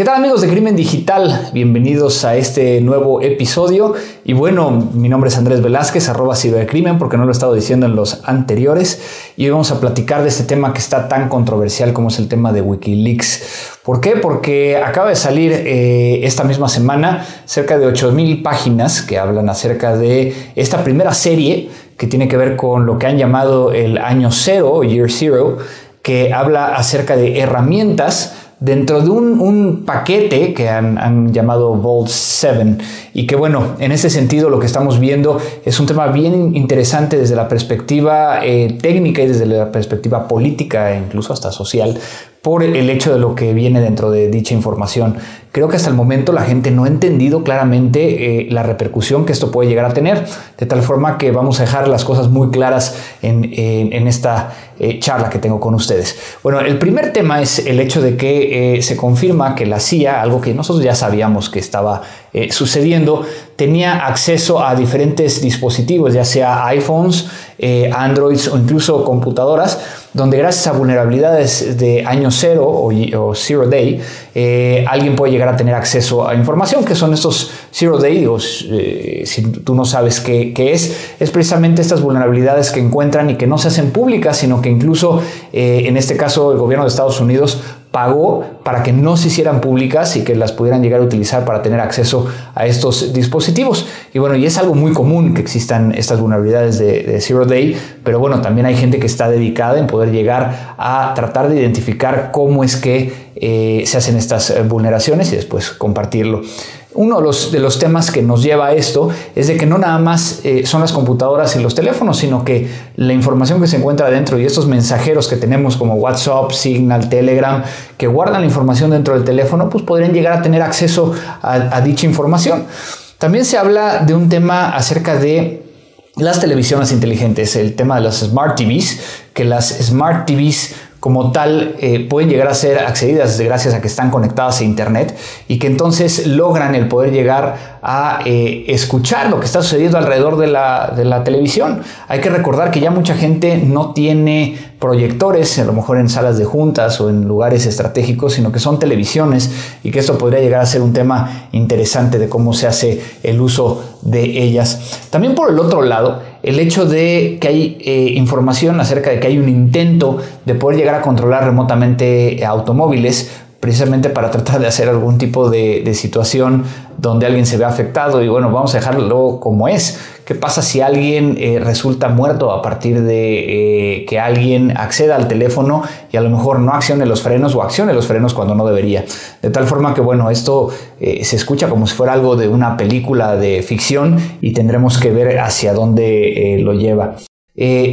¿Qué tal amigos de Crimen Digital? Bienvenidos a este nuevo episodio. Y bueno, mi nombre es Andrés Velázquez, arroba cibercrimen, porque no lo he estado diciendo en los anteriores. Y hoy vamos a platicar de este tema que está tan controversial como es el tema de Wikileaks. ¿Por qué? Porque acaba de salir eh, esta misma semana cerca de 8000 páginas que hablan acerca de esta primera serie que tiene que ver con lo que han llamado el año cero, Year Zero, que habla acerca de herramientas dentro de un, paquete que han, llamado Vault 7 y que bueno, en ese sentido lo que estamos viendo es un tema bien interesante desde la perspectiva eh, técnica y desde la perspectiva política e incluso hasta social por el hecho de lo que viene dentro de dicha información. Creo que hasta el momento la gente no ha entendido claramente eh, la repercusión que esto puede llegar a tener, de tal forma que vamos a dejar las cosas muy claras en, esta eh, charla que tengo con ustedes. Bueno, el primer tema es el hecho de que eh, se confirma que la CIA, algo que nosotros ya sabíamos que estaba sucediendo, tenía acceso a diferentes dispositivos, ya sea iPhones, Androids o incluso computadoras, donde gracias a vulnerabilidades de año cero o, zero day, alguien puede llegar a tener acceso a información, que son estos zero day, digo, eh, si tú no sabes qué, es, es precisamente estas vulnerabilidades que encuentran y que no se hacen públicas, sino que incluso eh, en este caso el gobierno de Estados Unidos pagó para que no se hicieran públicas y que las pudieran llegar a utilizar para tener acceso a estos dispositivos. Y bueno, y es algo muy común que existan estas vulnerabilidades de, Zero Day, pero bueno, también hay gente que está dedicada en poder llegar a tratar de identificar cómo es que eh, se hacen estas eh, vulneraciones y después compartirlo. Uno de los, temas que nos lleva a esto es de que no nada más eh, son las computadoras y los teléfonos, sino que la información que se encuentra dentro y estos mensajeros que tenemos como WhatsApp, Signal, Telegram, que guardan la información dentro del teléfono, pues podrían llegar a tener acceso a dicha información. También se habla de un tema acerca de las televisiones inteligentes, el tema de las Smart TVs, que las Smart TVs como tal eh, pueden llegar a ser accedidas gracias a que están conectadas a Internet y que entonces logran el poder llegar a eh, escuchar lo que está sucediendo alrededor de la, de la, televisión. Hay que recordar que ya mucha gente no tiene proyectores, a lo mejor en salas de juntas o en lugares estratégicos, sino que son televisiones y que esto podría llegar a ser un tema interesante de cómo se hace el uso de ellas. También por el otro lado, el hecho de que hay eh, información acerca de que hay un intento de poder llegar a controlar remotamente automóviles precisamente para tratar de hacer algún tipo de, situación donde alguien se ve afectado y bueno, vamos a dejarlo como es. ¿Qué pasa si alguien eh, resulta muerto a partir de eh, que alguien acceda al teléfono y a lo mejor no accione los frenos o accione los frenos cuando no debería? De tal forma que bueno, esto eh, se escucha como si fuera algo de una película de ficción y tendremos que ver hacia dónde lo lleva.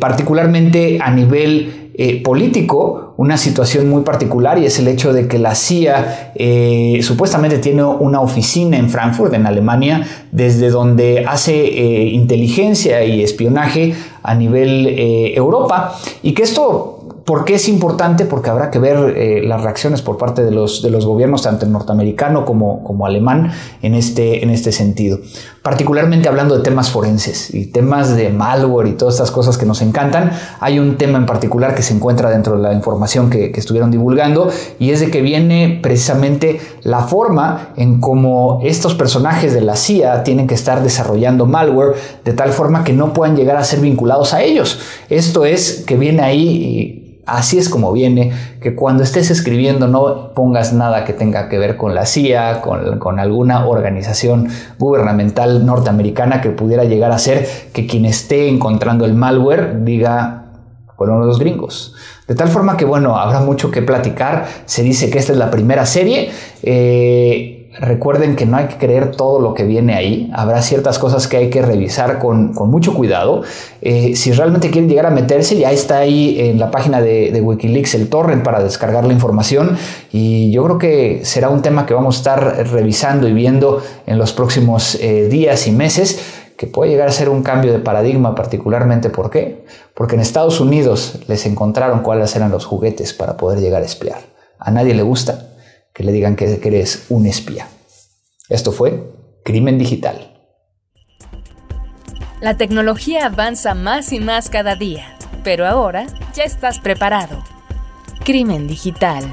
particularmente a nivel eh, político una situación muy particular y es el hecho de que la CIA eh, supuestamente tiene una oficina en Frankfurt, en Alemania, desde donde hace eh, inteligencia y espionaje a nivel Europa y que esto ¿Por qué es importante? Porque habrá que ver eh, las reacciones por parte de los, de los gobiernos, tanto norteamericano como, como alemán, en este, en este sentido. Particularmente hablando de temas forenses y temas de malware y todas estas cosas que nos encantan, hay un tema en particular que se encuentra dentro de la información que, que estuvieron divulgando y es de que viene precisamente la forma en cómo estos personajes de la CIA tienen que estar desarrollando malware de tal forma que no puedan llegar a ser vinculados a ellos. Esto es que viene ahí Así es como viene, que cuando estés escribiendo no pongas nada que tenga que ver con la CIA, con, alguna organización gubernamental norteamericana que pudiera llegar a ser que quien esté encontrando el malware diga, fueron los gringos. De tal forma que, bueno, habrá mucho que platicar. Se dice que esta es la primera serie. Eh, recuerden que no hay que creer todo lo que viene ahí. Habrá ciertas cosas que hay que revisar con, mucho cuidado. Eh, si realmente quieren llegar a meterse, ya está ahí en la página de, Wikileaks el torrent para descargar la información. Y yo creo que será un tema que vamos a estar revisando y viendo en los próximos eh, días y meses que puede llegar a ser un cambio de paradigma particularmente. ¿Por qué? Porque en Estados Unidos les encontraron cuáles eran los juguetes para poder llegar a espiar. A nadie le gusta que le digan que eres un espía. Esto fue Crimen Digital. La tecnología avanza más y más cada día, pero ahora ya estás preparado. Crimen Digital.